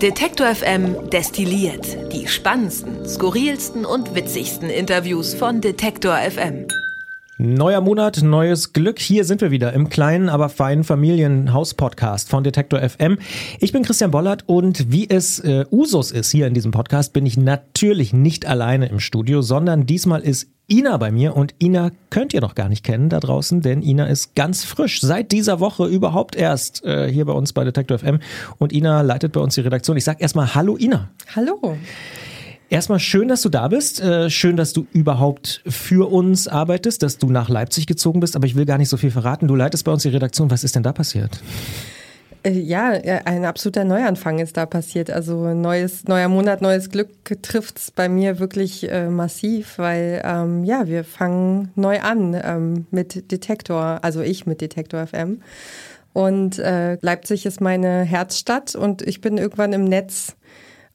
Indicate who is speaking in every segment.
Speaker 1: Detektor FM destilliert die spannendsten, skurrilsten und witzigsten Interviews von Detektor FM.
Speaker 2: Neuer Monat, neues Glück. Hier sind wir wieder im kleinen, aber feinen Familienhaus-Podcast von Detektor FM. Ich bin Christian Bollert und wie es äh, Usus ist hier in diesem Podcast, bin ich natürlich nicht alleine im Studio, sondern diesmal ist Ina bei mir und Ina könnt ihr noch gar nicht kennen da draußen, denn Ina ist ganz frisch seit dieser Woche überhaupt erst äh, hier bei uns bei Detektor FM und Ina leitet bei uns die Redaktion. Ich sag erstmal Hallo Ina.
Speaker 3: Hallo.
Speaker 2: Erstmal schön, dass du da bist. Äh, schön, dass du überhaupt für uns arbeitest, dass du nach Leipzig gezogen bist. Aber ich will gar nicht so viel verraten. Du leitest bei uns die Redaktion. Was ist denn da passiert?
Speaker 3: Äh, ja, ein absoluter Neuanfang ist da passiert. Also neues, neuer Monat, neues Glück trifft es bei mir wirklich äh, massiv, weil ähm, ja, wir fangen neu an ähm, mit Detektor, also ich mit Detektor FM. Und äh, Leipzig ist meine Herzstadt und ich bin irgendwann im Netz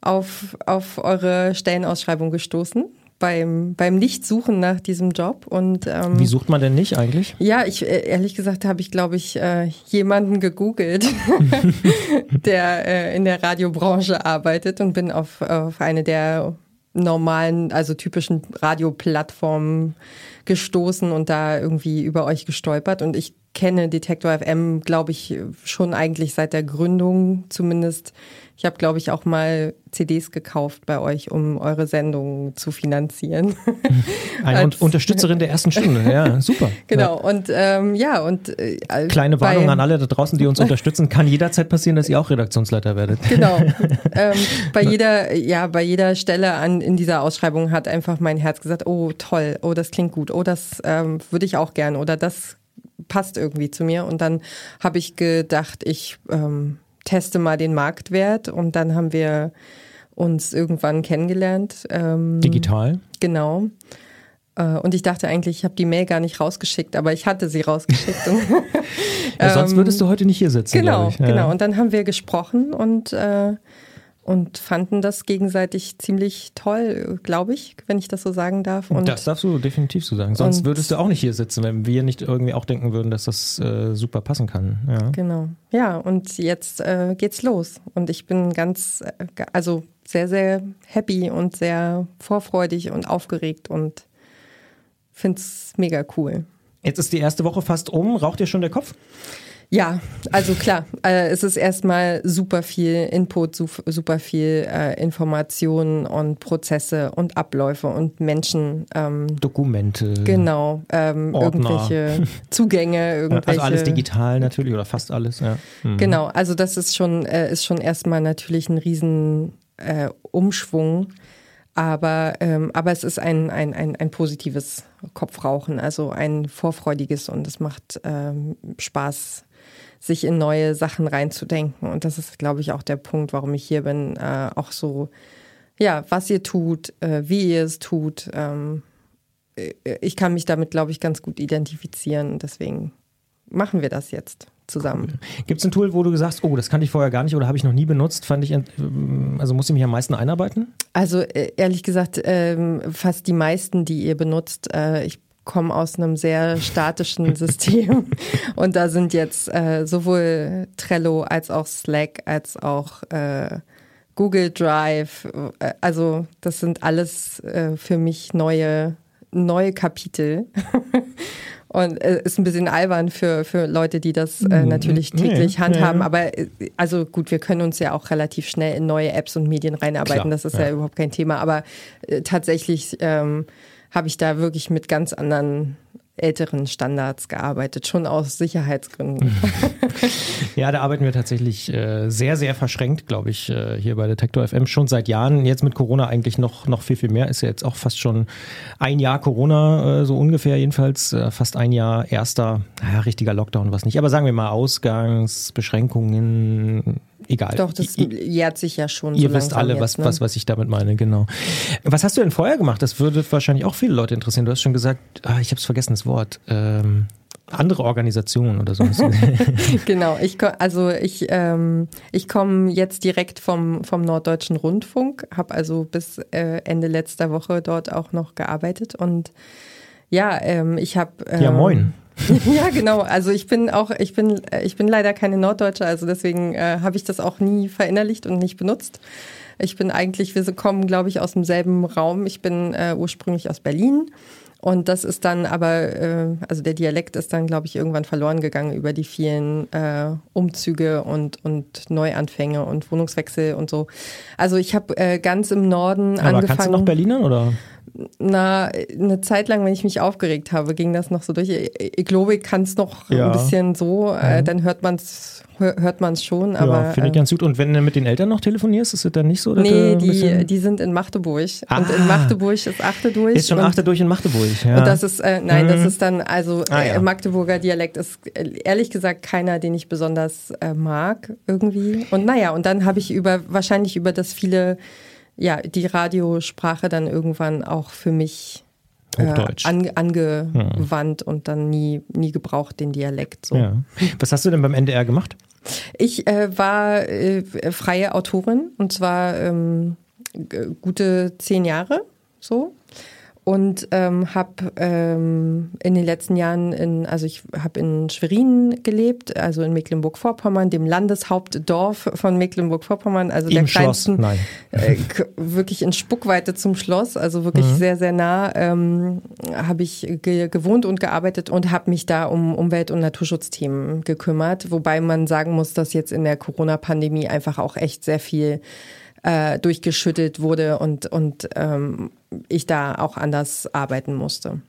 Speaker 3: auf, auf eure Stellenausschreibung gestoßen beim, beim Nichtsuchen nach diesem Job. Und,
Speaker 2: ähm, Wie sucht man denn nicht eigentlich?
Speaker 3: Ja, ich äh, ehrlich gesagt habe ich, glaube ich, äh, jemanden gegoogelt, der äh, in der Radiobranche arbeitet und bin auf, auf eine der normalen, also typischen Radioplattformen gestoßen und da irgendwie über euch gestolpert. Und ich kenne Detektor FM, glaube ich, schon eigentlich seit der Gründung zumindest ich habe, glaube ich, auch mal CDs gekauft bei euch, um eure Sendung zu finanzieren.
Speaker 2: Eine Als, Unterstützerin der ersten Stunde, ja, super.
Speaker 3: Genau, ja. und ähm, ja, und
Speaker 2: äh, kleine Warnung an alle da draußen, die uns unterstützen, kann jederzeit passieren, dass ihr auch Redaktionsleiter werdet.
Speaker 3: Genau. ähm, bei jeder, ja, bei jeder Stelle an, in dieser Ausschreibung hat einfach mein Herz gesagt, oh toll, oh, das klingt gut, oh, das ähm, würde ich auch gern oder das passt irgendwie zu mir. Und dann habe ich gedacht, ich ähm, teste mal den Marktwert und dann haben wir uns irgendwann kennengelernt.
Speaker 2: Ähm, Digital?
Speaker 3: Genau. Äh, und ich dachte eigentlich, ich habe die Mail gar nicht rausgeschickt, aber ich hatte sie rausgeschickt.
Speaker 2: ja, sonst würdest du heute nicht hier sitzen.
Speaker 3: Genau,
Speaker 2: ja.
Speaker 3: genau. Und dann haben wir gesprochen und äh, und fanden das gegenseitig ziemlich toll, glaube ich, wenn ich das so sagen darf. Und
Speaker 2: das darfst du definitiv so sagen. Sonst würdest du auch nicht hier sitzen, wenn wir nicht irgendwie auch denken würden, dass das äh, super passen kann. Ja.
Speaker 3: Genau. Ja, und jetzt äh, geht's los. Und ich bin ganz, äh, also sehr, sehr happy und sehr vorfreudig und aufgeregt und finde es mega cool.
Speaker 2: Jetzt ist die erste Woche fast um. Raucht dir schon der Kopf?
Speaker 3: Ja, also klar, äh, es ist erstmal super viel Input, super viel äh, Informationen und Prozesse und Abläufe und Menschen.
Speaker 2: Ähm, Dokumente.
Speaker 3: Genau, ähm, irgendwelche Zugänge, irgendwelche.
Speaker 2: Also alles digital natürlich oder fast alles, ja.
Speaker 3: Mhm. Genau, also das ist schon, äh, ist schon erstmal natürlich ein riesen äh, Umschwung. Aber, ähm, aber es ist ein, ein, ein, ein positives Kopfrauchen, also ein vorfreudiges und es macht ähm, Spaß, sich in neue Sachen reinzudenken. Und das ist, glaube ich, auch der Punkt, warum ich hier bin. Äh, auch so, ja, was ihr tut, äh, wie ihr es tut. Ähm, äh, ich kann mich damit, glaube ich, ganz gut identifizieren. Deswegen machen wir das jetzt zusammen.
Speaker 2: Gibt es ein Tool, wo du sagst, oh, das kannte ich vorher gar nicht oder habe ich noch nie benutzt? Fand ich, ähm, also muss ich mich am meisten einarbeiten?
Speaker 3: Also äh, ehrlich gesagt, ähm, fast die meisten, die ihr benutzt. Äh, ich komme aus einem sehr statischen System und da sind jetzt äh, sowohl Trello als auch Slack als auch äh, Google Drive. Äh, also das sind alles äh, für mich neue neue Kapitel. Und äh, ist ein bisschen albern für, für Leute, die das äh, mhm. natürlich täglich nee, handhaben. Nee. Aber äh, also gut, wir können uns ja auch relativ schnell in neue Apps und Medien reinarbeiten. Klar, das ist ja. ja. überhaupt kein Thema. Aber äh, tatsächlich ähm, habe ich da wirklich mit ganz anderen älteren Standards gearbeitet, schon aus Sicherheitsgründen.
Speaker 2: ja, da arbeiten wir tatsächlich äh, sehr, sehr verschränkt, glaube ich, äh, hier bei Detektor FM schon seit Jahren. Jetzt mit Corona eigentlich noch, noch viel, viel mehr. Ist ja jetzt auch fast schon ein Jahr Corona, äh, so ungefähr jedenfalls. Äh, fast ein Jahr erster, naja, richtiger Lockdown, was nicht. Aber sagen wir mal Ausgangsbeschränkungen, egal.
Speaker 3: Doch, das I, jährt sich ja schon.
Speaker 2: Ihr so wisst alle, was, ne? was, was ich damit meine, genau. Was hast du denn vorher gemacht? Das würde wahrscheinlich auch viele Leute interessieren. Du hast schon gesagt, ah, ich habe es vergessen, das Wort. Ähm, andere Organisationen oder so.
Speaker 3: genau, ich also ich ähm, ich komme jetzt direkt vom vom Norddeutschen Rundfunk, habe also bis äh, Ende letzter Woche dort auch noch gearbeitet und ja, ähm, ich habe. Ähm,
Speaker 2: ja, moin.
Speaker 3: ja, genau. Also ich bin auch, ich bin, ich bin leider keine Norddeutsche, also deswegen äh, habe ich das auch nie verinnerlicht und nicht benutzt. Ich bin eigentlich, wir kommen, glaube ich, aus demselben Raum. Ich bin äh, ursprünglich aus Berlin. Und das ist dann aber, äh, also der Dialekt ist dann, glaube ich, irgendwann verloren gegangen über die vielen äh, Umzüge und, und Neuanfänge und Wohnungswechsel und so. Also ich habe äh, ganz im Norden
Speaker 2: Aber
Speaker 3: angefangen.
Speaker 2: kannst du noch Berlinern oder?
Speaker 3: Na, eine Zeit lang, wenn ich mich aufgeregt habe, ging das noch so durch. Ich, ich glaube, ich kann es noch
Speaker 2: Ja.
Speaker 3: ein bisschen so, äh, dann hört man es hört man's schon, aber
Speaker 2: ja, finde ich
Speaker 3: äh,
Speaker 2: ganz gut. Und wenn du mit den Eltern noch telefonierst, ist es dann nicht so?
Speaker 3: nee, die, die sind in Magdeburg. Und
Speaker 2: Ah.
Speaker 3: in Magdeburg ist Achte durch.
Speaker 2: ist schon
Speaker 3: und,
Speaker 2: achte durch in Magdeburg. Ja.
Speaker 3: Und das ist, äh, nein, das
Speaker 2: Mhm.
Speaker 3: ist dann, also
Speaker 2: Ah, ja.
Speaker 3: äh, Magdeburger Dialekt ist äh, ehrlich gesagt keiner, den ich besonders äh, mag irgendwie. Und naja, und dann habe ich über, wahrscheinlich über das viele, ja, die Radiosprache dann irgendwann auch für mich äh, an, angewandt und dann nie, nie gebraucht, den Dialekt so.
Speaker 2: ja. Was hast du denn beim NDR gemacht?
Speaker 3: Ich äh, war äh, freie Autorin und zwar ähm, gute zehn Jahre so und ähm, habe ähm, in den letzten Jahren in also ich habe in Schwerin gelebt, also in Mecklenburg-Vorpommern, dem Landeshauptdorf von Mecklenburg-Vorpommern, also der
Speaker 2: Im Schloss?
Speaker 3: kleinsten äh, wirklich in Spuckweite zum Schloss, also wirklich
Speaker 2: Mhm.
Speaker 3: sehr, sehr nah, ähm, habe ich ge gewohnt und gearbeitet und habe mich da um Umwelt- und Naturschutzthemen gekümmert. Wobei man sagen muss, dass jetzt in der Corona-Pandemie einfach auch echt sehr viel äh, durchgeschüttelt wurde und, und ähm, ich da auch anders arbeiten musste.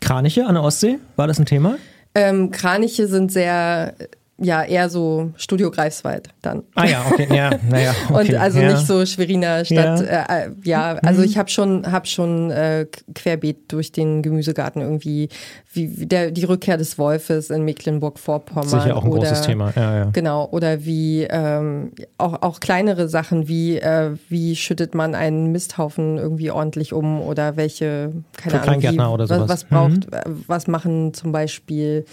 Speaker 2: Kraniche an der Ostsee? War das ein Thema?
Speaker 3: Ähm, Kraniche sind sehr, ja, eher so Studio Greifswald dann.
Speaker 2: Ah ja, okay. Ja, naja, okay.
Speaker 3: Und also
Speaker 2: ja.
Speaker 3: nicht so Schweriner Stadt.
Speaker 2: Ja.
Speaker 3: Äh, äh, ja also ich habe schon, hab schon äh, querbeet durch den Gemüsegarten irgendwie, wie der, die Rückkehr des Wolfes in Mecklenburg-Vorpommern.
Speaker 2: Sicher auch ein
Speaker 3: oder,
Speaker 2: großes Thema. Ja, ja.
Speaker 3: Genau, oder wie ähm, auch, auch kleinere Sachen wie äh, wie schüttet man einen Misthaufen irgendwie ordentlich um oder welche, keine
Speaker 2: Für
Speaker 3: Ahnung, wie,
Speaker 2: Kleingärtner oder sowas. Mhm.
Speaker 3: was, was braucht, äh, was machen zum Beispiel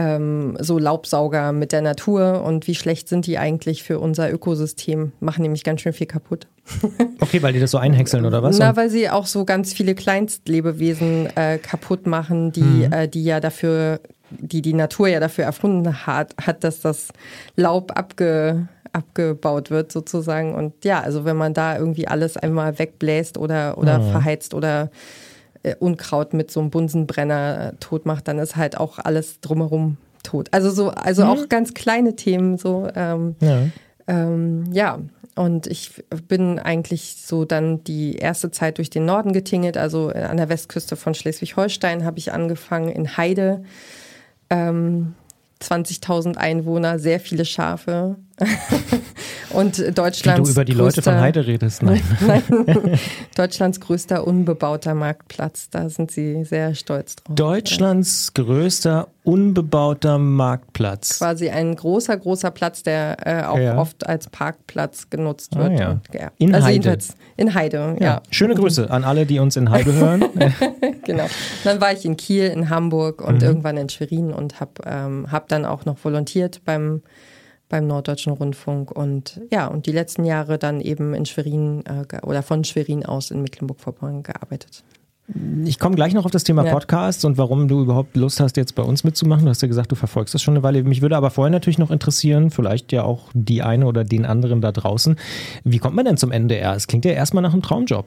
Speaker 3: ähm, so Laubsauger mit der Natur und wie schlecht sind die eigentlich für unser Ökosystem? Machen nämlich ganz schön viel kaputt.
Speaker 2: Okay, weil die das so einhäckseln oder was?
Speaker 3: Na, weil sie auch so ganz viele Kleinstlebewesen äh, kaputt machen, die,
Speaker 2: Mhm.
Speaker 3: äh, die ja dafür, die die Natur ja dafür erfunden hat, hat, dass das Laub abge, abgebaut wird sozusagen. Und ja, also wenn man da irgendwie alles einmal wegbläst oder, oder
Speaker 2: Mhm.
Speaker 3: verheizt oder Unkraut mit so einem Bunsenbrenner äh, tot macht, dann ist halt auch alles drumherum tot. Also so, also auch ganz kleine Themen so. Ähm,
Speaker 2: Mhm. ja.
Speaker 3: ähm, ja, und ich bin eigentlich so dann die erste Zeit durch den Norden getingelt, also an der Westküste von Schleswig-Holstein habe ich angefangen in Heide. Ähm, 20.000 Einwohner, sehr viele Schafe. und
Speaker 2: Wie
Speaker 3: Deutschlands
Speaker 2: du über die Leute von
Speaker 3: größter-
Speaker 2: Heide redest. Nein.
Speaker 3: Nein, Deutschlands größter unbebauter Marktplatz. Da sind sie sehr stolz drauf.
Speaker 2: Deutschlands größter unbebauter Marktplatz.
Speaker 3: Quasi ein großer, großer Platz, der äh, auch
Speaker 2: Ja.
Speaker 3: oft als Parkplatz genutzt
Speaker 2: Ah,
Speaker 3: wird.
Speaker 2: ja.
Speaker 3: Ja.
Speaker 2: In
Speaker 3: also
Speaker 2: Heide.
Speaker 3: in Heide, ja.
Speaker 2: Ja. Schöne Grüße an alle, die uns in Heide hören.
Speaker 3: Genau. Dann war ich in Kiel, in Hamburg
Speaker 2: Mhm.
Speaker 3: und irgendwann in Schwerin und habe ähm, hab dann auch noch volontiert beim beim Norddeutschen Rundfunk und ja, und die letzten Jahre dann eben in Schwerin äh, oder von Schwerin aus in Mecklenburg-Vorpommern gearbeitet.
Speaker 2: Ich komme gleich noch auf das Thema
Speaker 3: Ja.
Speaker 2: Podcasts und warum du überhaupt Lust hast, jetzt bei uns mitzumachen. Du hast ja gesagt, du verfolgst das schon eine Weile. Mich würde aber vorher natürlich noch interessieren, vielleicht ja auch die eine oder den anderen da draußen. Wie kommt man denn zum NDR? Es klingt ja erstmal nach einem Traumjob.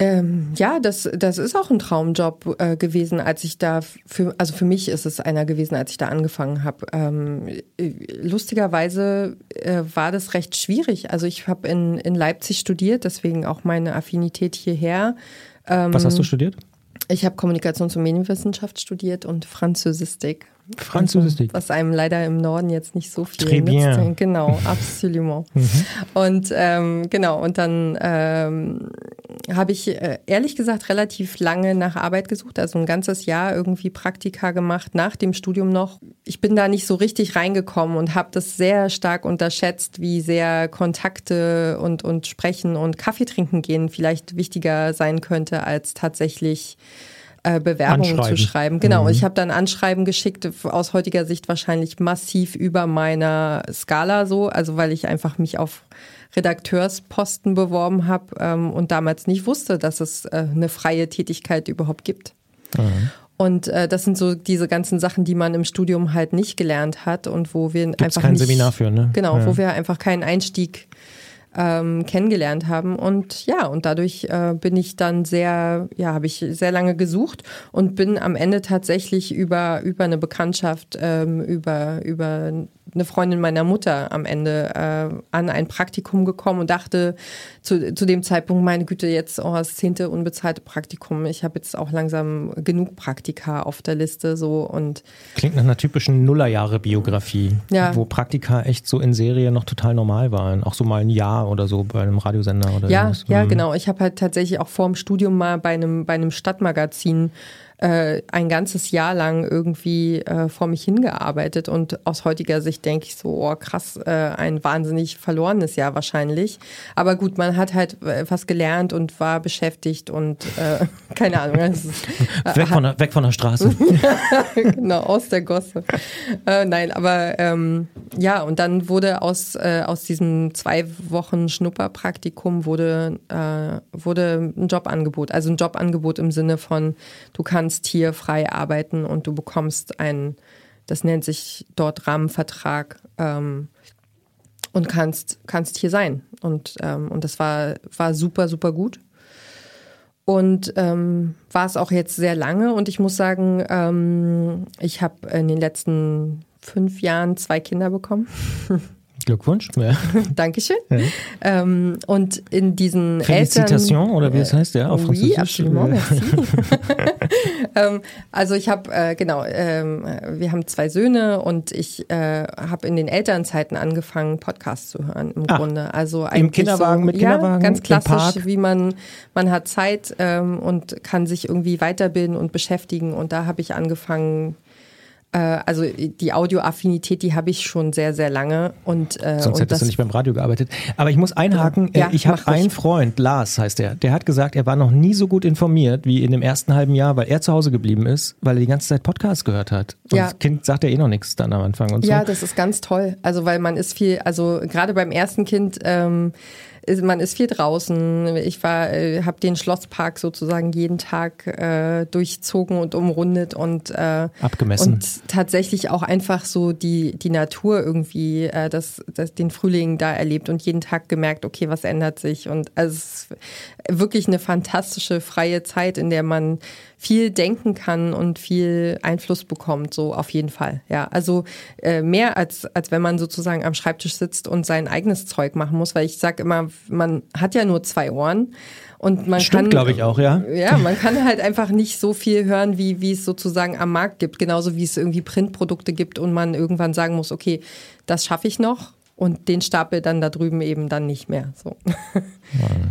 Speaker 3: Ähm, ja, das, das ist auch ein Traumjob äh, gewesen, als ich da für, also für mich ist es einer gewesen, als ich da angefangen habe. Ähm, äh, lustigerweise äh, war das recht schwierig. Also ich habe in, in Leipzig studiert, deswegen auch meine Affinität hierher. Ähm,
Speaker 2: Was hast du studiert?
Speaker 3: Ich habe Kommunikations- und Medienwissenschaft studiert und Französistik.
Speaker 2: Französistik.
Speaker 3: Was einem leider im Norden jetzt nicht so viel
Speaker 2: Très bien. Mhm.
Speaker 3: nützt. Genau, absolument. Und ähm, genau, und dann ähm, habe ich äh, ehrlich gesagt relativ lange nach Arbeit gesucht, also ein ganzes Jahr irgendwie Praktika gemacht, nach dem Studium noch. Ich bin da nicht so richtig reingekommen und habe das sehr stark unterschätzt, wie sehr Kontakte und, und Sprechen und Kaffee trinken gehen vielleicht wichtiger sein könnte, als tatsächlich äh, Bewerbungen zu schreiben. Genau, und ich habe dann Anschreiben geschickt, aus heutiger Sicht wahrscheinlich massiv über meiner Skala so, also weil ich einfach mich auf Redakteursposten beworben habe ähm, und damals nicht wusste, dass es äh, eine freie Tätigkeit überhaupt gibt. Und äh, das sind so diese ganzen Sachen, die man im Studium halt nicht gelernt hat und wo wir
Speaker 2: Gibt's
Speaker 3: einfach
Speaker 2: kein
Speaker 3: nicht,
Speaker 2: Seminar für, ne?
Speaker 3: Genau,
Speaker 2: Ja.
Speaker 3: wo wir einfach keinen Einstieg ähm, kennengelernt haben. Und ja, und dadurch äh, bin ich dann sehr, ja, habe ich sehr lange gesucht und bin am Ende tatsächlich über, über eine Bekanntschaft, ähm, über, über eine Freundin meiner Mutter am Ende äh, an ein Praktikum gekommen und dachte zu, zu dem Zeitpunkt, meine Güte, jetzt oh, das zehnte unbezahlte Praktikum. Ich habe jetzt auch langsam genug Praktika auf der Liste so und
Speaker 2: Klingt nach einer typischen Nullerjahre-Biografie,
Speaker 3: Ja.
Speaker 2: wo Praktika echt so in Serie noch total normal waren. Auch so mal ein Jahr oder so bei einem Radiosender oder
Speaker 3: Ja,
Speaker 2: irgendwas.
Speaker 3: ja,
Speaker 2: Mhm.
Speaker 3: genau. Ich habe halt tatsächlich auch vor dem Studium mal bei einem, bei einem Stadtmagazin äh, ein ganzes Jahr lang irgendwie äh, vor mich hingearbeitet und aus heutiger Sicht denke ich so, oh krass, äh, ein wahnsinnig verlorenes Jahr wahrscheinlich. Aber gut, man hat halt äh, was gelernt und war beschäftigt und äh, keine Ahnung. Ist, äh,
Speaker 2: Weg von, der, weg von der Straße.
Speaker 3: genau, aus der Gosse. Nein, aber ähm, ja, und dann wurde aus, äh, aus diesem zwei Wochen Schnupperpraktikum wurde, äh, wurde ein Jobangebot. Also ein Jobangebot im Sinne von, du kannst hier frei arbeiten und du bekommst einen, das nennt sich dort Rahmenvertrag ähm, und kannst, kannst hier sein. Und, ähm, und das war, war super, super gut. Und ähm, war es auch jetzt sehr lange. Und ich muss sagen, ähm, ich habe in den letzten fünf Jahren zwei Kinder bekommen.
Speaker 2: Glückwunsch. Ja.
Speaker 3: Dankeschön. Ähm, und in diesen
Speaker 2: Felicitation
Speaker 3: Eltern,
Speaker 2: oder wie es heißt, ja, auf
Speaker 3: Oui,
Speaker 2: Französisch.
Speaker 3: absolument, merci. ähm, also ich habe, äh, genau, ähm, wir haben zwei Söhne und ich äh, habe in den Elternzeiten angefangen, Podcasts zu hören im
Speaker 2: Ah,
Speaker 3: Grunde. Also eigentlich
Speaker 2: Kinderwagen,
Speaker 3: so,
Speaker 2: mit
Speaker 3: ja,
Speaker 2: Kinderwagen,
Speaker 3: ganz
Speaker 2: im
Speaker 3: klassisch, wie man, man hat Zeit ähm, und kann sich irgendwie weiterbilden und beschäftigen und da habe ich angefangen, äh, also die Audioaffinität, die habe ich schon sehr, sehr lange und äh,
Speaker 2: Sonst
Speaker 3: und
Speaker 2: hättest du nicht beim Radio gearbeitet. Aber ich muss einhaken,
Speaker 3: Ja,
Speaker 2: äh, ich habe einen Freund, Lars heißt er, der hat gesagt, er war noch nie so gut informiert wie in dem ersten halben Jahr, weil er zu Hause geblieben ist, weil er die ganze Zeit Podcasts gehört hat. Und
Speaker 3: Ja.
Speaker 2: das Kind sagt ja eh noch nichts dann am Anfang und so.
Speaker 3: Ja, das ist ganz toll. Also weil man ist viel, also gerade beim ersten Kind, ähm, man ist viel draußen. Ich war, äh, habe den Schlosspark sozusagen jeden Tag äh, durchzogen und umrundet und äh,
Speaker 2: Abgemessen.
Speaker 3: und tatsächlich auch einfach so die die Natur irgendwie, äh, das, das den Frühling da erlebt und jeden Tag gemerkt, okay, was ändert sich und also es ist wirklich eine fantastische freie Zeit, in der man viel denken kann und viel Einfluss bekommt, so auf jeden Fall. Ja, also äh, mehr als als wenn man sozusagen am Schreibtisch sitzt und sein eigenes Zeug machen muss, weil ich sag immer, man hat ja nur zwei Ohren und man
Speaker 2: Stimmt,
Speaker 3: kann
Speaker 2: glaube ich auch, ja.
Speaker 3: ja, man kann halt einfach nicht so viel hören, wie, wie es sozusagen am Markt gibt. Genauso wie es irgendwie Printprodukte gibt und man irgendwann sagen muss, okay, das schaffe ich noch und den Stapel dann da drüben eben dann nicht mehr. So.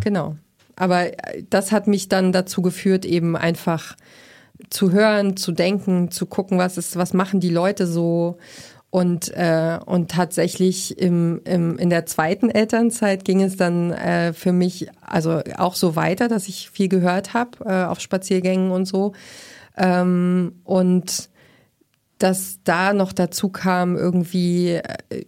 Speaker 3: Genau. Aber äh, das hat mich dann dazu geführt, eben einfach zu hören, zu denken, zu gucken, was ist, was machen die Leute so. Und, äh, und tatsächlich im, im, in der zweiten Elternzeit ging es dann äh, für mich also auch so weiter, dass ich viel gehört habe äh, auf Spaziergängen und so. Ähm, und dass da noch dazu kam, irgendwie äh,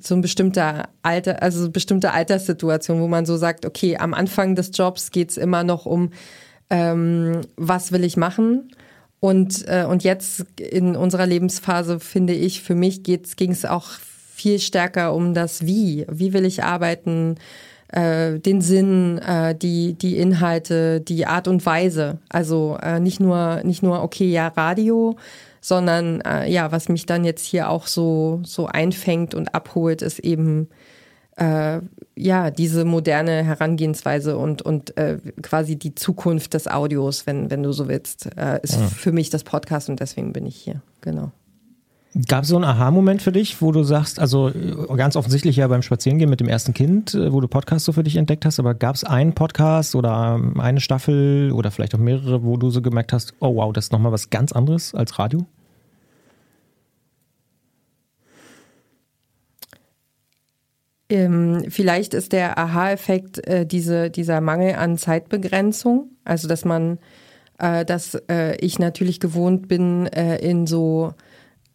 Speaker 3: so ein bestimmter Alter, also so bestimmte Alterssituation, wo man so sagt, okay, am Anfang des Jobs geht's immer noch um, ähm, was will ich machen? Und, äh, und jetzt in unserer Lebensphase, finde ich, für mich ging es auch viel stärker um das Wie. Wie will ich arbeiten? Äh, den Sinn, äh, die, die Inhalte, die Art und Weise. Also äh, nicht nur, nicht nur, okay, ja, Radio, sondern äh, ja, was mich dann jetzt hier auch so, so einfängt und abholt, ist eben äh, ja diese moderne Herangehensweise und, und äh, quasi die Zukunft des Audios, wenn, wenn du so willst, äh, ist für mich das Podcast und deswegen bin ich hier. Genau.
Speaker 2: Gab es so einen Aha-Moment für dich, wo du sagst, also äh, ganz offensichtlich ja beim Spazierengehen mit dem ersten Kind, äh, wo du Podcasts so für dich entdeckt hast, aber gab es einen Podcast oder ähm, eine Staffel oder vielleicht auch mehrere, wo du so gemerkt hast, oh wow, das ist nochmal was ganz anderes als Radio?
Speaker 3: Ähm, vielleicht ist der Aha-Effekt äh, diese, dieser Mangel an Zeitbegrenzung, also dass man, äh, dass äh, ich natürlich gewohnt bin, äh, in so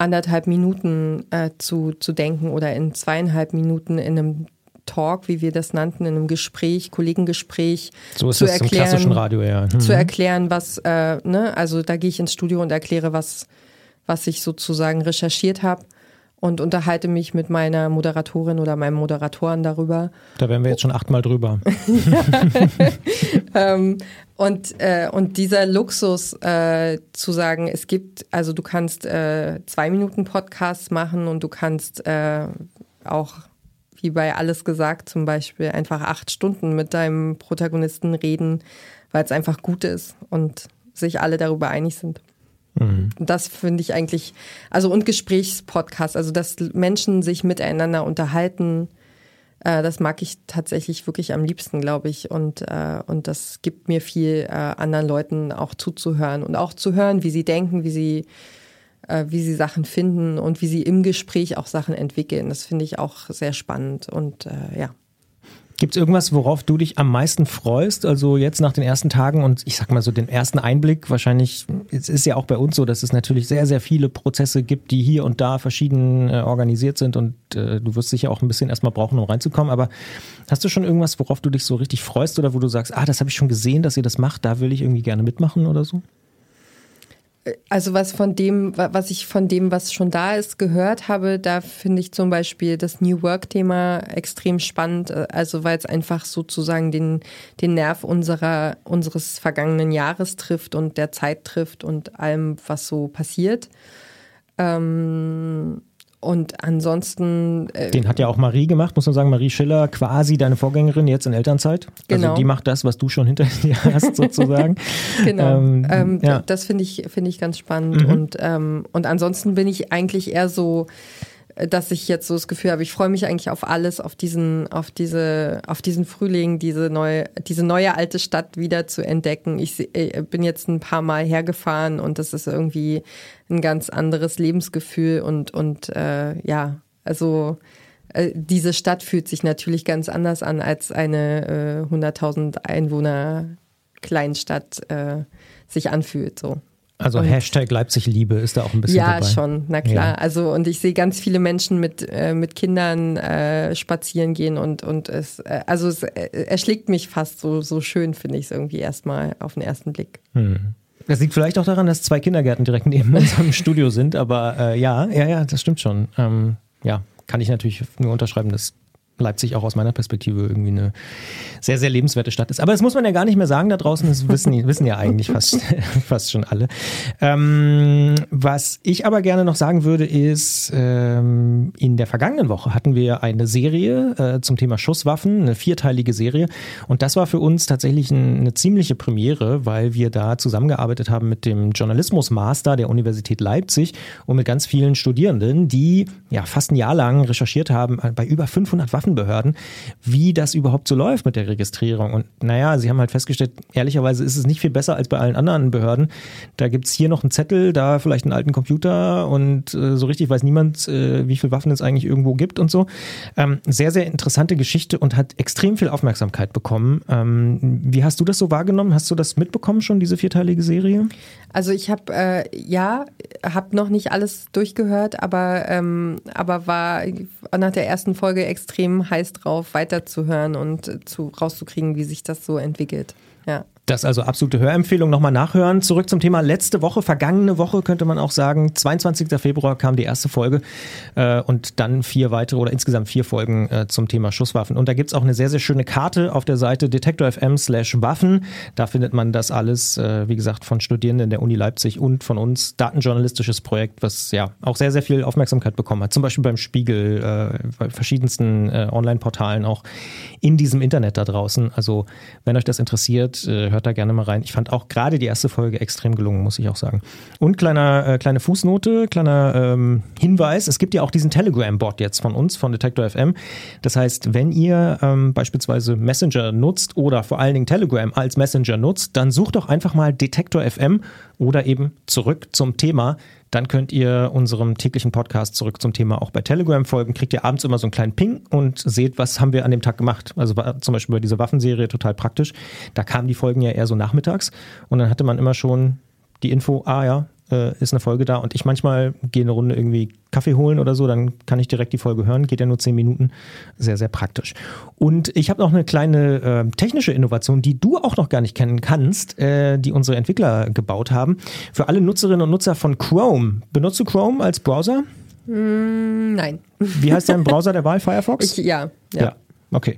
Speaker 3: anderthalb Minuten äh, zu, zu denken oder in zweieinhalb Minuten in einem Talk, wie wir das nannten, in einem Gespräch, Kollegengespräch.
Speaker 2: So ist zu es erklären, im klassischen Radio, ja.
Speaker 3: Mhm. Zu erklären, was, äh, ne, also da gehe ich ins Studio und erkläre, was, was ich sozusagen recherchiert habe und unterhalte mich mit meiner Moderatorin oder meinem Moderatoren darüber.
Speaker 2: Da wären wir jetzt schon achtmal drüber.
Speaker 3: ähm, und, äh, und dieser Luxus äh, zu sagen, es gibt, also du kannst äh, zwei Minuten Podcasts machen und du kannst äh, auch, wie bei Alles gesagt zum Beispiel, einfach acht Stunden mit deinem Protagonisten reden, weil es einfach gut ist und sich alle darüber einig sind. Mhm. Das finde ich eigentlich, also und Gesprächspodcast, also dass Menschen sich miteinander unterhalten, äh, das mag ich tatsächlich wirklich am liebsten, glaube ich. Und, äh, und das gibt mir viel, äh, anderen Leuten auch zuzuhören und auch zu hören, wie sie denken, wie sie, äh, wie sie Sachen finden und wie sie im Gespräch auch Sachen entwickeln. Das finde ich auch sehr spannend und äh, ja.
Speaker 2: Gibt es irgendwas, worauf du dich am meisten freust? Also jetzt nach den ersten Tagen und ich sag mal so den ersten Einblick, wahrscheinlich, es ist ja auch bei uns so, dass es natürlich sehr, sehr viele Prozesse gibt, die hier und da verschieden äh, organisiert sind und äh, du wirst sicher auch ein bisschen erstmal brauchen, um reinzukommen. Aber hast du schon irgendwas, worauf du dich so richtig freust oder wo du sagst, ah, das habe ich schon gesehen, dass ihr das macht, da will ich irgendwie gerne mitmachen oder so?
Speaker 3: Also was von dem, was ich von dem, was schon da ist, gehört habe, da finde ich zum Beispiel das New Work-Thema extrem spannend. Also weil es einfach sozusagen den, den Nerv unserer, unseres vergangenen Jahres trifft und der Zeit trifft und allem, was so passiert. Ähm, und ansonsten.
Speaker 2: Äh, Den hat ja auch Marie gemacht, muss man sagen. Marie Schiller, quasi deine Vorgängerin jetzt in Elternzeit. Also genau. Also die macht das, was du schon hinter dir hast, sozusagen.
Speaker 3: genau. Ähm, ähm, ja. Das finde ich, finde ich ganz spannend. Mhm. Und, ähm, und ansonsten bin ich eigentlich eher so dass ich jetzt so das Gefühl habe, ich freue mich eigentlich auf alles, auf diesen, auf diese, auf diesen Frühling, diese neue, diese neue alte Stadt wieder zu entdecken. Ich äh, bin jetzt ein paar Mal hergefahren und das ist irgendwie ein ganz anderes Lebensgefühl und und äh, ja, also äh, diese Stadt fühlt sich natürlich ganz anders an als eine äh, 100.000 Einwohner Kleinstadt äh, sich anfühlt so.
Speaker 2: Also und Hashtag Leipzig Liebe ist da auch ein bisschen
Speaker 3: ja,
Speaker 2: dabei.
Speaker 3: Ja, schon, na klar. Ja. Also und ich sehe ganz viele Menschen mit, äh, mit Kindern äh, spazieren gehen und, und es, äh, also es äh, erschlägt mich fast so, so schön, finde ich es irgendwie erstmal auf den ersten Blick. Hm.
Speaker 2: Das liegt vielleicht auch daran, dass zwei Kindergärten direkt neben unserem Studio sind, aber äh, ja, ja, ja, das stimmt schon. Ähm, ja, kann ich natürlich nur unterschreiben, dass Leipzig auch aus meiner Perspektive irgendwie eine sehr, sehr lebenswerte Stadt ist. Aber das muss man ja gar nicht mehr sagen da draußen, das wissen, wissen ja eigentlich fast, fast schon alle. Ähm, was ich aber gerne noch sagen würde, ist, ähm, in der vergangenen Woche hatten wir eine Serie äh, zum Thema Schusswaffen, eine vierteilige Serie. Und das war für uns tatsächlich ein, eine ziemliche Premiere, weil wir da zusammengearbeitet haben mit dem Journalismus-Master der Universität Leipzig und mit ganz vielen Studierenden, die ja fast ein Jahr lang recherchiert haben bei über 500 Waffen Waffenbehörden, wie das überhaupt so läuft mit der Registrierung. Und naja, sie haben halt festgestellt, ehrlicherweise ist es nicht viel besser als bei allen anderen Behörden. Da gibt es hier noch einen Zettel, da vielleicht einen alten Computer und äh, so richtig weiß niemand, äh, wie viele Waffen es eigentlich irgendwo gibt und so. Ähm, sehr, sehr interessante Geschichte und hat extrem viel Aufmerksamkeit bekommen. Ähm, wie hast du das so wahrgenommen? Hast du das mitbekommen schon, diese vierteilige Serie?
Speaker 3: Also ich habe, äh, ja, habe noch nicht alles durchgehört, aber, ähm, aber war nach der ersten Folge extrem heiß drauf, weiterzuhören und zu, rauszukriegen, wie sich das so entwickelt. Ja.
Speaker 2: Das also absolute Hörempfehlung. Nochmal nachhören. Zurück zum Thema letzte Woche, vergangene Woche könnte man auch sagen. 22. Februar kam die erste Folge äh, und dann vier weitere oder insgesamt vier Folgen äh, zum Thema Schusswaffen. Und da gibt's auch eine sehr, sehr schöne Karte auf der Seite detektor.fm slash Waffen. Da findet man das alles, äh, wie gesagt, von Studierenden der Uni Leipzig und von uns. Datenjournalistisches Projekt, was ja auch sehr, sehr viel Aufmerksamkeit bekommen hat. Zum Beispiel beim Spiegel, äh, bei verschiedensten äh, Online-Portalen auch in diesem Internet da draußen. Also wenn euch das interessiert, äh, hört da gerne mal rein. Ich fand auch gerade die erste Folge extrem gelungen, muss ich auch sagen. Und kleiner, äh, kleine Fußnote, kleiner ähm, Hinweis, es gibt ja auch diesen Telegram-Bot jetzt von uns, von Detector FM. Das heißt, wenn ihr ähm, beispielsweise Messenger nutzt oder vor allen Dingen Telegram als Messenger nutzt, dann sucht doch einfach mal Detector FM oder eben zurück zum Thema dann könnt ihr unserem täglichen Podcast zurück zum Thema auch bei Telegram folgen. Kriegt ihr abends immer so einen kleinen Ping und seht, was haben wir an dem Tag gemacht. Also zum Beispiel bei dieser Waffenserie total praktisch. Da kamen die Folgen ja eher so nachmittags und dann hatte man immer schon die Info, ah ja, äh, ist eine Folge da und ich manchmal gehe eine Runde irgendwie Kaffee holen oder so, dann kann ich direkt die Folge hören, geht ja nur zehn Minuten. Sehr, sehr praktisch. Und ich habe noch eine kleine äh, technische Innovation, die du auch noch gar nicht kennen kannst, äh, die unsere Entwickler gebaut haben. Für alle Nutzerinnen und Nutzer von Chrome. Benutzt du Chrome als Browser?
Speaker 3: Mm, nein.
Speaker 2: Wie heißt dein Browser der Wahl? Firefox?
Speaker 3: Ich, ja, ja.
Speaker 2: ja. Okay.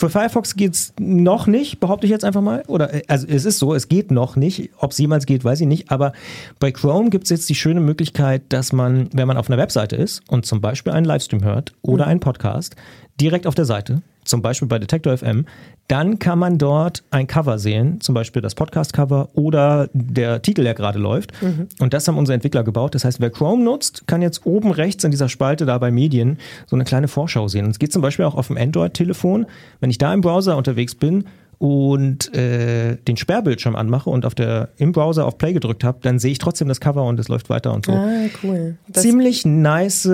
Speaker 2: Für Firefox geht es noch nicht, behaupte ich jetzt einfach mal. Oder äh, also es ist so, es geht noch nicht. Ob es jemals geht, weiß ich nicht. Aber bei Chrome gibt es jetzt die schöne Möglichkeit, dass man, wenn man auf einer Webseite ist und zum Beispiel einen Livestream hört oder mhm. einen Podcast, direkt auf der Seite zum Beispiel bei Detector FM, dann kann man dort ein Cover sehen, zum Beispiel das Podcast-Cover oder der Titel, der gerade läuft. Mhm. Und das haben unsere Entwickler gebaut. Das heißt, wer Chrome nutzt, kann jetzt oben rechts in dieser Spalte da bei Medien so eine kleine Vorschau sehen. Und es geht zum Beispiel auch auf dem Android-Telefon. Wenn ich da im Browser unterwegs bin und äh, den Sperrbildschirm anmache und auf der im Browser auf Play gedrückt habe, dann sehe ich trotzdem das Cover und es läuft weiter und so.
Speaker 3: Ah, cool.
Speaker 2: Das Ziemlich nice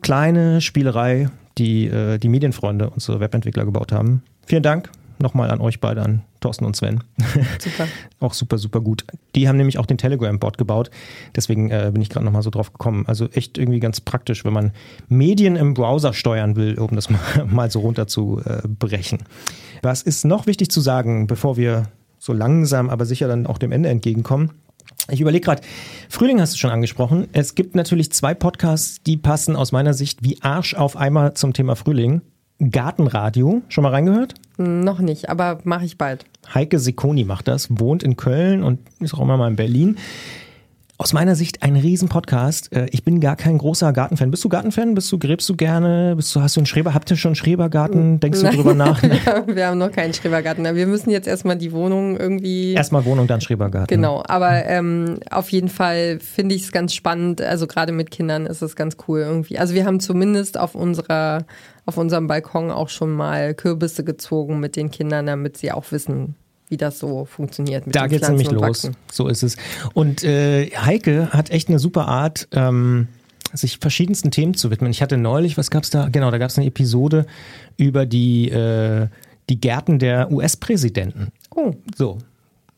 Speaker 2: kleine Spielerei, die äh, die Medienfreunde, unsere Webentwickler gebaut haben. Vielen Dank nochmal an euch beide, an Thorsten und Sven. Super. auch super, super gut. Die haben nämlich auch den Telegram-Bot gebaut. Deswegen äh, bin ich gerade nochmal so drauf gekommen. Also echt irgendwie ganz praktisch, wenn man Medien im Browser steuern will, um das mal, mal so runter zu äh, brechen. Was ist noch wichtig zu sagen, bevor wir so langsam, aber sicher dann auch dem Ende entgegenkommen? Ich überlege gerade, Frühling hast du schon angesprochen. Es gibt natürlich zwei Podcasts, die passen aus meiner Sicht wie Arsch auf einmal zum Thema Frühling. Gartenradio, schon mal reingehört?
Speaker 3: Noch nicht, aber mache ich bald.
Speaker 2: Heike Sikoni macht das, wohnt in Köln und ist auch immer mal in Berlin. Aus meiner Sicht ein Riesen-Podcast. Äh, ich bin gar kein großer Gartenfan. Bist du Gartenfan? Bist du, gräbst du gerne? Bist du, hast du einen Schreber? Habt ihr schon einen Schrebergarten? Denkst du drüber nach?
Speaker 3: wir haben noch keinen Schrebergarten. Wir müssen jetzt erstmal die Wohnung irgendwie.
Speaker 2: Erstmal Wohnung, dann Schrebergarten.
Speaker 3: Genau, aber ähm, auf jeden Fall finde ich es ganz spannend. Also gerade mit Kindern ist es ganz cool irgendwie. Also wir haben zumindest auf unserer, auf unserem Balkon auch schon mal Kürbisse gezogen mit den Kindern, damit sie auch wissen, wie das so funktioniert.
Speaker 2: Mit da geht es nämlich los. So ist es. Und äh, Heike hat echt eine super Art, ähm, sich verschiedensten Themen zu widmen. Ich hatte neulich, was gab es da? Genau, da gab es eine Episode über die, äh, die Gärten der US-Präsidenten. Oh. So,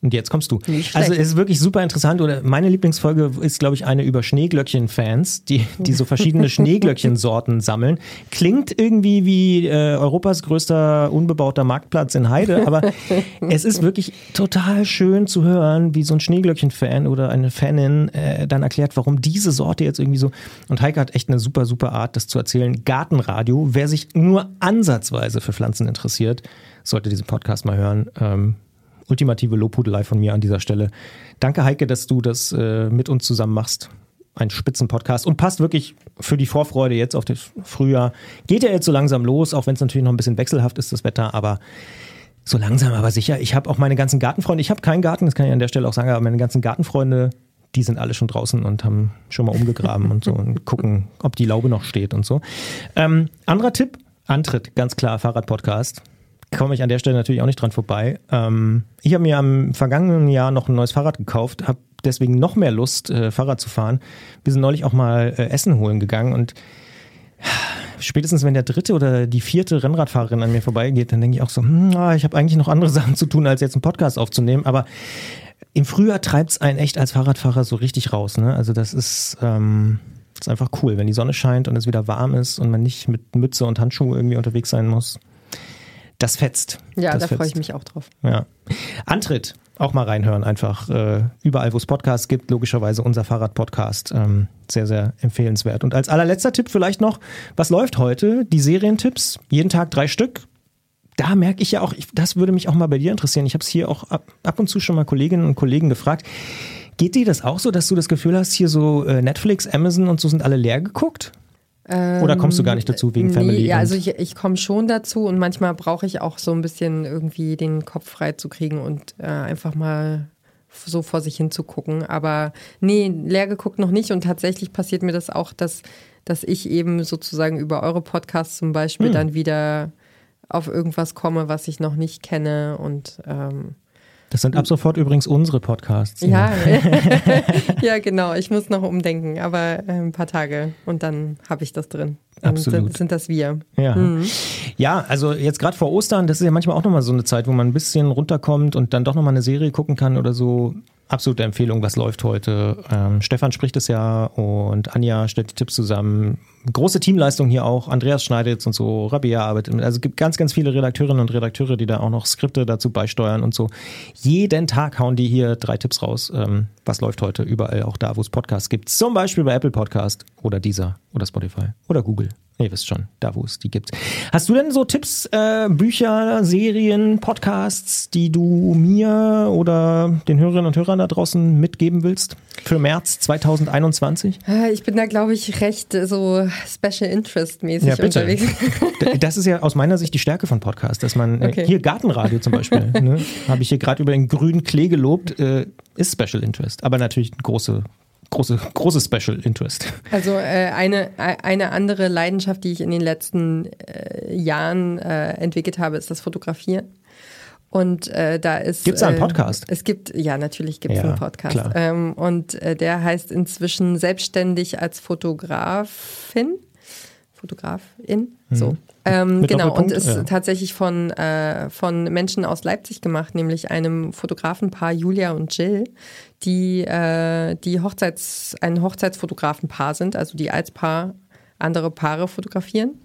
Speaker 2: und jetzt kommst du. Also es ist wirklich super interessant. Oder meine Lieblingsfolge ist, glaube ich, eine über Schneeglöckchen-Fans, die, die so verschiedene Schneeglöckchen-Sorten sammeln. Klingt irgendwie wie äh, Europas größter unbebauter Marktplatz in Heide, aber es ist wirklich total schön zu hören, wie so ein Schneeglöckchen-Fan oder eine Fanin äh, dann erklärt, warum diese Sorte jetzt irgendwie so. Und Heike hat echt eine super, super Art, das zu erzählen. Gartenradio. Wer sich nur ansatzweise für Pflanzen interessiert, sollte diesen Podcast mal hören. Ähm, ultimative Lobhudelei von mir an dieser Stelle. Danke, Heike, dass du das äh, mit uns zusammen machst. Ein Spitzenpodcast und passt wirklich für die Vorfreude jetzt auf das Frühjahr. Geht ja jetzt so langsam los, auch wenn es natürlich noch ein bisschen wechselhaft ist, das Wetter, aber so langsam, aber sicher. Ich habe auch meine ganzen Gartenfreunde, ich habe keinen Garten, das kann ich an der Stelle auch sagen, aber meine ganzen Gartenfreunde, die sind alle schon draußen und haben schon mal umgegraben und so und gucken, ob die Laube noch steht und so. Ähm, anderer Tipp, Antritt, ganz klar, Fahrradpodcast komme ich an der Stelle natürlich auch nicht dran vorbei. Ähm, ich habe mir am vergangenen Jahr noch ein neues Fahrrad gekauft, habe deswegen noch mehr Lust, äh, Fahrrad zu fahren. Wir sind neulich auch mal äh, Essen holen gegangen und spätestens wenn der dritte oder die vierte Rennradfahrerin an mir vorbeigeht, dann denke ich auch so, hm, ah, ich habe eigentlich noch andere Sachen zu tun, als jetzt einen Podcast aufzunehmen. Aber im Frühjahr treibt es einen echt als Fahrradfahrer so richtig raus. Ne? Also das ist, ähm, ist einfach cool, wenn die Sonne scheint und es wieder warm ist und man nicht mit Mütze und Handschuhe irgendwie unterwegs sein muss. Das fetzt.
Speaker 3: Ja,
Speaker 2: das
Speaker 3: da freue ich mich auch drauf.
Speaker 2: Ja. Antritt, auch mal reinhören, einfach äh, überall, wo es Podcasts gibt, logischerweise unser Fahrrad-Podcast. Ähm, sehr, sehr empfehlenswert. Und als allerletzter Tipp vielleicht noch, was läuft heute? Die Serientipps, jeden Tag drei Stück. Da merke ich ja auch, ich, das würde mich auch mal bei dir interessieren. Ich habe es hier auch ab, ab und zu schon mal Kolleginnen und Kollegen gefragt. Geht dir das auch so, dass du das Gefühl hast, hier so äh, Netflix, Amazon und so sind alle leer geguckt? Oder kommst du gar nicht dazu wegen Family?
Speaker 3: Nee, ja, also ich, ich komme schon dazu und manchmal brauche ich auch so ein bisschen irgendwie den Kopf frei zu kriegen und äh, einfach mal so vor sich hin zu gucken. Aber nee, leer geguckt noch nicht und tatsächlich passiert mir das auch, dass, dass ich eben sozusagen über eure Podcasts zum Beispiel hm. dann wieder auf irgendwas komme, was ich noch nicht kenne und ähm,
Speaker 2: das sind ab sofort übrigens unsere Podcasts.
Speaker 3: Ja, ja genau. Ich muss noch umdenken, aber äh, ein paar Tage und dann habe ich das drin. Dann Absolut. sind das wir.
Speaker 2: Ja, mhm. ja also jetzt gerade vor Ostern, das ist ja manchmal auch nochmal so eine Zeit, wo man ein bisschen runterkommt und dann doch nochmal eine Serie gucken kann oder so. Absolute Empfehlung, was läuft heute. Ähm, Stefan spricht es ja und Anja stellt die Tipps zusammen. Große Teamleistung hier auch. Andreas schneidet und so, Rabia arbeitet. Also es gibt ganz, ganz viele Redakteurinnen und Redakteure, die da auch noch Skripte dazu beisteuern und so. Jeden Tag hauen die hier drei Tipps raus. Ähm, was läuft heute überall, auch da, wo es Podcasts gibt. Zum Beispiel bei Apple Podcast oder Deezer oder Spotify oder Google. Ihr wisst schon, da wo es die gibt. Hast du denn so Tipps, äh, Bücher, Serien, Podcasts, die du mir oder den Hörerinnen und Hörern da draußen mitgeben willst für März 2021?
Speaker 3: Äh, ich bin da, glaube ich, recht äh, so Special Interest mäßig ja, bitte. unterwegs.
Speaker 2: Das ist ja aus meiner Sicht die Stärke von Podcasts, dass man äh, okay. hier Gartenradio zum Beispiel, ne, habe ich hier gerade über den grünen Klee gelobt, äh, ist Special Interest, aber natürlich eine große große, große Special Interest.
Speaker 3: Also äh, eine, eine andere Leidenschaft, die ich in den letzten äh, Jahren äh, entwickelt habe, ist das Fotografieren. Und äh, da ist.
Speaker 2: Gibt es einen äh, Podcast?
Speaker 3: Es gibt, ja, natürlich gibt es ja, einen Podcast. Ähm, und äh, der heißt inzwischen Selbstständig als Fotografin. Fotografin, mhm. so. Ähm, genau, und ist ja. tatsächlich von, äh, von Menschen aus Leipzig gemacht, nämlich einem Fotografenpaar Julia und Jill, die, äh, die Hochzeits, ein Hochzeitsfotografenpaar sind, also die als Paar andere Paare fotografieren.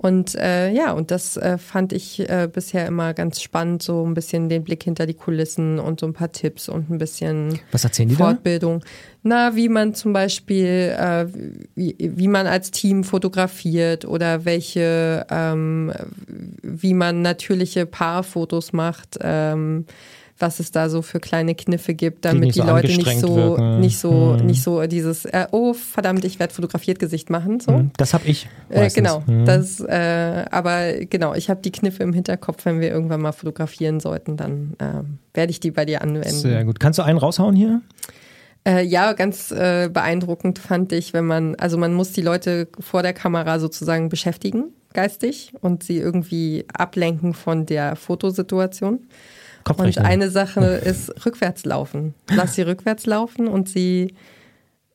Speaker 3: Und äh, ja, und das äh, fand ich äh, bisher immer ganz spannend, so ein bisschen den Blick hinter die Kulissen und so ein paar Tipps und ein bisschen
Speaker 2: Was erzählen die
Speaker 3: Fortbildung. Da? Na, wie man zum Beispiel, äh, wie, wie man als Team fotografiert oder welche, ähm, wie man natürliche Paarfotos macht. Ähm, was es da so für kleine Kniffe gibt, damit die, die so Leute nicht so, wirken. nicht so, hm. nicht so dieses, äh, oh verdammt, ich werde fotografiert Gesicht machen. So. Hm,
Speaker 2: das habe ich.
Speaker 3: Äh, genau, hm. das, äh, aber genau, ich habe die Kniffe im Hinterkopf, wenn wir irgendwann mal fotografieren sollten, dann äh, werde ich die bei dir anwenden.
Speaker 2: Sehr gut. Kannst du einen raushauen hier?
Speaker 3: Äh, ja, ganz äh, beeindruckend fand ich, wenn man, also man muss die Leute vor der Kamera sozusagen beschäftigen, geistig, und sie irgendwie ablenken von der Fotosituation. Und eine Sache ist rückwärts laufen. Lass sie rückwärts laufen und sie,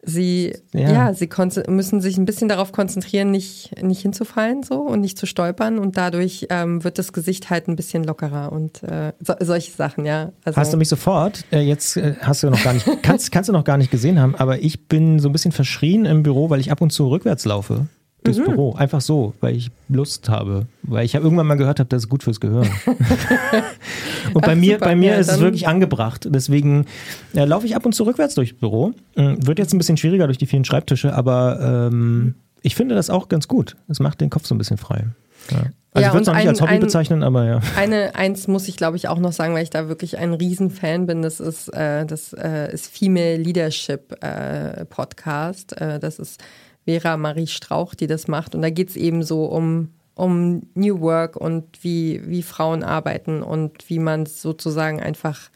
Speaker 3: sie, ja, ja sie müssen sich ein bisschen darauf konzentrieren, nicht, nicht hinzufallen so und nicht zu stolpern und dadurch ähm, wird das Gesicht halt ein bisschen lockerer und äh, so, solche Sachen, ja.
Speaker 2: Also, hast du mich sofort, äh, jetzt äh, hast du noch gar nicht, kannst, kannst du noch gar nicht gesehen haben, aber ich bin so ein bisschen verschrien im Büro, weil ich ab und zu rückwärts laufe durchs mhm. Büro. Einfach so, weil ich Lust habe. Weil ich habe irgendwann mal gehört habe, das ist gut fürs Gehirn. und bei Ach, mir, super, bei mir ja, ist es wirklich angebracht. Deswegen äh, laufe ich ab und zu rückwärts durchs Büro. Äh, wird jetzt ein bisschen schwieriger durch die vielen Schreibtische, aber ähm, ich finde das auch ganz gut. Es macht den Kopf so ein bisschen frei. Ja. Also ja, ich würde es noch nicht als Hobby ein, bezeichnen, aber ja.
Speaker 3: Eine, eins muss ich glaube ich auch noch sagen, weil ich da wirklich ein Riesenfan bin. Das ist äh, das äh, ist Female Leadership äh, Podcast. Äh, das ist Vera Marie Strauch, die das macht. Und da geht es eben so um, um New Work und wie, wie Frauen arbeiten und wie man sozusagen einfach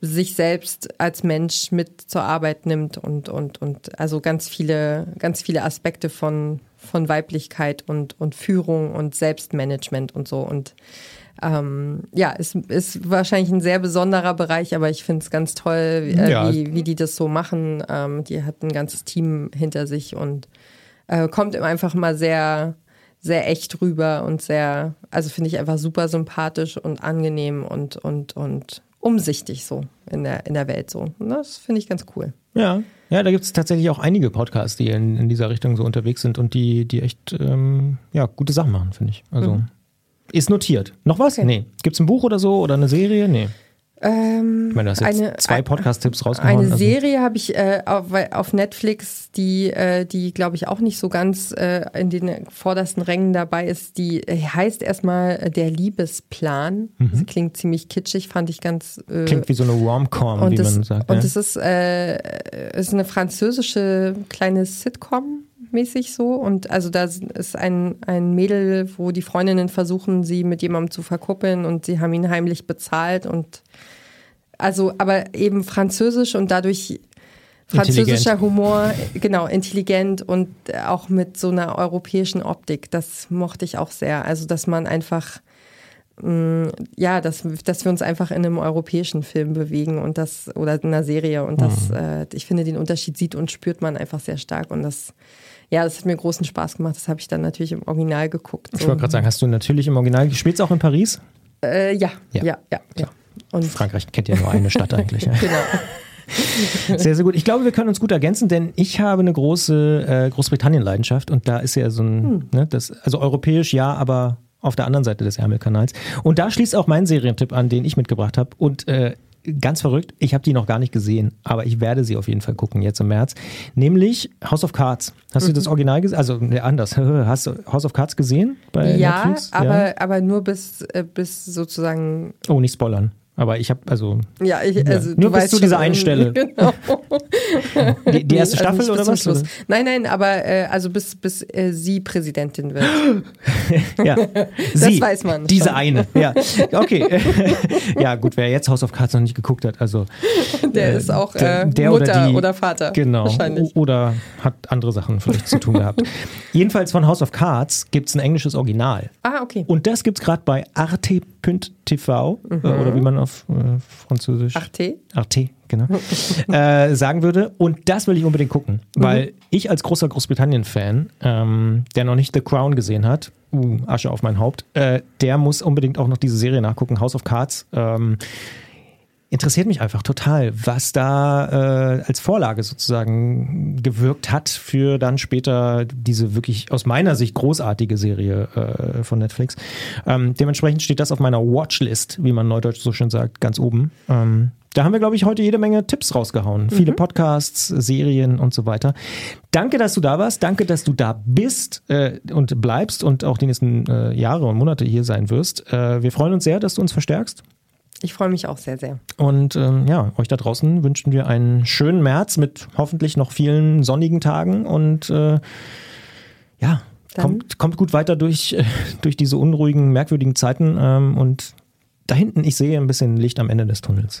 Speaker 3: sich selbst als Mensch mit zur Arbeit nimmt und, und, und also ganz viele, ganz viele Aspekte von, von Weiblichkeit und, und Führung und Selbstmanagement und so. Und ähm, ja, ist, ist wahrscheinlich ein sehr besonderer Bereich, aber ich finde es ganz toll, äh, ja. wie, wie die das so machen. Ähm, die hat ein ganzes Team hinter sich und äh, kommt einfach mal sehr, sehr echt rüber und sehr, also finde ich einfach super sympathisch und angenehm und, und, und umsichtig so in der, in der Welt so. Und das finde ich ganz cool.
Speaker 2: Ja, ja, da gibt es tatsächlich auch einige Podcasts, die in, in dieser Richtung so unterwegs sind und die, die echt ähm, ja, gute Sachen machen, finde ich. Also. Mhm. Ist notiert. Noch was? Okay. Nee. Gibt es ein Buch oder so oder eine Serie? Nee.
Speaker 3: Ähm,
Speaker 2: ich meine, du hast jetzt eine, zwei Podcast-Tipps rausgehauen.
Speaker 3: Eine also. Serie habe ich äh, auf, auf, Netflix, die, äh, die glaube ich auch nicht so ganz äh, in den vordersten Rängen dabei ist. Die äh, heißt erstmal äh, Der Liebesplan. Mhm. Das klingt ziemlich kitschig, fand ich ganz.
Speaker 2: Äh, klingt wie so eine Rom-Com, wie das, man sagt.
Speaker 3: Und es ja. ist, ist eine französische kleine Sitcom mäßig so. Und also da ist ein, ein Mädel, wo die Freundinnen versuchen, sie mit jemandem zu verkuppeln und sie haben ihn heimlich bezahlt und also, aber eben französisch und dadurch französischer Humor, genau, intelligent und auch mit so einer europäischen Optik. Das mochte ich auch sehr. Also, dass man einfach, mh, mm, ja, dass, dass wir uns einfach in einem europäischen Film bewegen und das, oder in einer Serie und das, mhm. äh, ich finde, den Unterschied sieht und spürt man einfach sehr stark und das ja, das hat mir großen Spaß gemacht. Das habe ich dann natürlich im Original geguckt.
Speaker 2: So. Ich wollte gerade sagen, hast du natürlich im Original gespielt, auch in Paris?
Speaker 3: Äh, ja, ja, ja, ja, ja. Und
Speaker 2: Frankreich kennt ja nur eine Stadt eigentlich.
Speaker 3: Genau.
Speaker 2: Sehr, sehr gut. Ich glaube, wir können uns gut ergänzen, denn ich habe eine große äh, Großbritannien-Leidenschaft und da ist ja so ein,
Speaker 3: Hm.
Speaker 2: ne, das, also europäisch ja, aber auf der anderen Seite des Ärmelkanals. Und da schließt auch mein Serientipp an, den ich mitgebracht habe. Und äh, ganz verrückt, ich habe die noch gar nicht gesehen, aber ich werde sie auf jeden Fall gucken jetzt im März. Nämlich House of Cards. Hast du
Speaker 3: Mhm.
Speaker 2: das Original gesehen? Also ne, anders. Hast du House of Cards gesehen bei
Speaker 3: Ja,
Speaker 2: Netflix?
Speaker 3: aber, aber nur bis, äh, bis sozusagen,
Speaker 2: Oh, nicht spoilern. Aber ich habe, also
Speaker 3: ja, ich, also
Speaker 2: Nur
Speaker 3: du
Speaker 2: bis
Speaker 3: weißt
Speaker 2: zu dieser einen Stelle.
Speaker 3: Genau.
Speaker 2: die, die erste
Speaker 3: also
Speaker 2: Staffel
Speaker 3: nicht
Speaker 2: oder was?
Speaker 3: Schluss. Nein, nein, aber äh, also bis, bis äh, sie Präsidentin wird.
Speaker 2: Ja, sie,
Speaker 3: weiß man
Speaker 2: Diese
Speaker 3: schon.
Speaker 2: eine, ja. Okay. ja, gut, wer jetzt House of Cards noch nicht geguckt hat, also.
Speaker 3: Der
Speaker 2: äh,
Speaker 3: ist auch
Speaker 2: der-
Speaker 3: äh,
Speaker 2: der
Speaker 3: Mutter
Speaker 2: oder
Speaker 3: oder,
Speaker 2: die-
Speaker 3: Vater.
Speaker 2: Genau.
Speaker 3: Wahrscheinlich.
Speaker 2: Oder hat andere Sachen vielleicht zu tun gehabt. Jedenfalls von House of Cards gibt es ein englisches Original.
Speaker 3: Ah, okay.
Speaker 2: Und das gibt es gerade bei arte.tv äh, oder wie man auf äh, Französisch.
Speaker 3: Arte?
Speaker 2: Arte, genau. äh, sagen würde. Und das will ich unbedingt gucken, weil ich als großer Großbritannien-Fan, ähm, der noch nicht The Crown gesehen hat, uh, Asche auf mein Haupt, äh, der muss unbedingt auch noch diese Serie nachgucken, House of Cards. Ähm, interessiert mich einfach total, was da äh, als Vorlage sozusagen gewirkt hat für dann später diese wirklich aus meiner Sicht großartige Serie äh, von Netflix. Ähm, dementsprechend steht das auf meiner Watchlist, wie man neudeutsch so schön sagt, ganz oben. Ähm, da haben wir, glaube ich, heute jede Menge Tipps rausgehauen. Viele Podcasts, Serien und so weiter. Danke, dass du da warst. Danke, dass du da bist äh, und bleibst und auch die nächsten äh, Jahre und Monate hier sein wirst. Äh, wir freuen uns sehr, dass du uns verstärkst.
Speaker 3: Ich freue mich auch sehr, sehr.
Speaker 2: Und ähm, ja, euch da draußen wünschen wir einen schönen März mit hoffentlich noch vielen sonnigen Tagen und äh, ja,
Speaker 3: Dann-
Speaker 2: kommt, kommt gut weiter durch, äh, durch diese unruhigen, merkwürdigen Zeiten ähm, und da hinten, ich sehe ein bisschen Licht am Ende des Tunnels.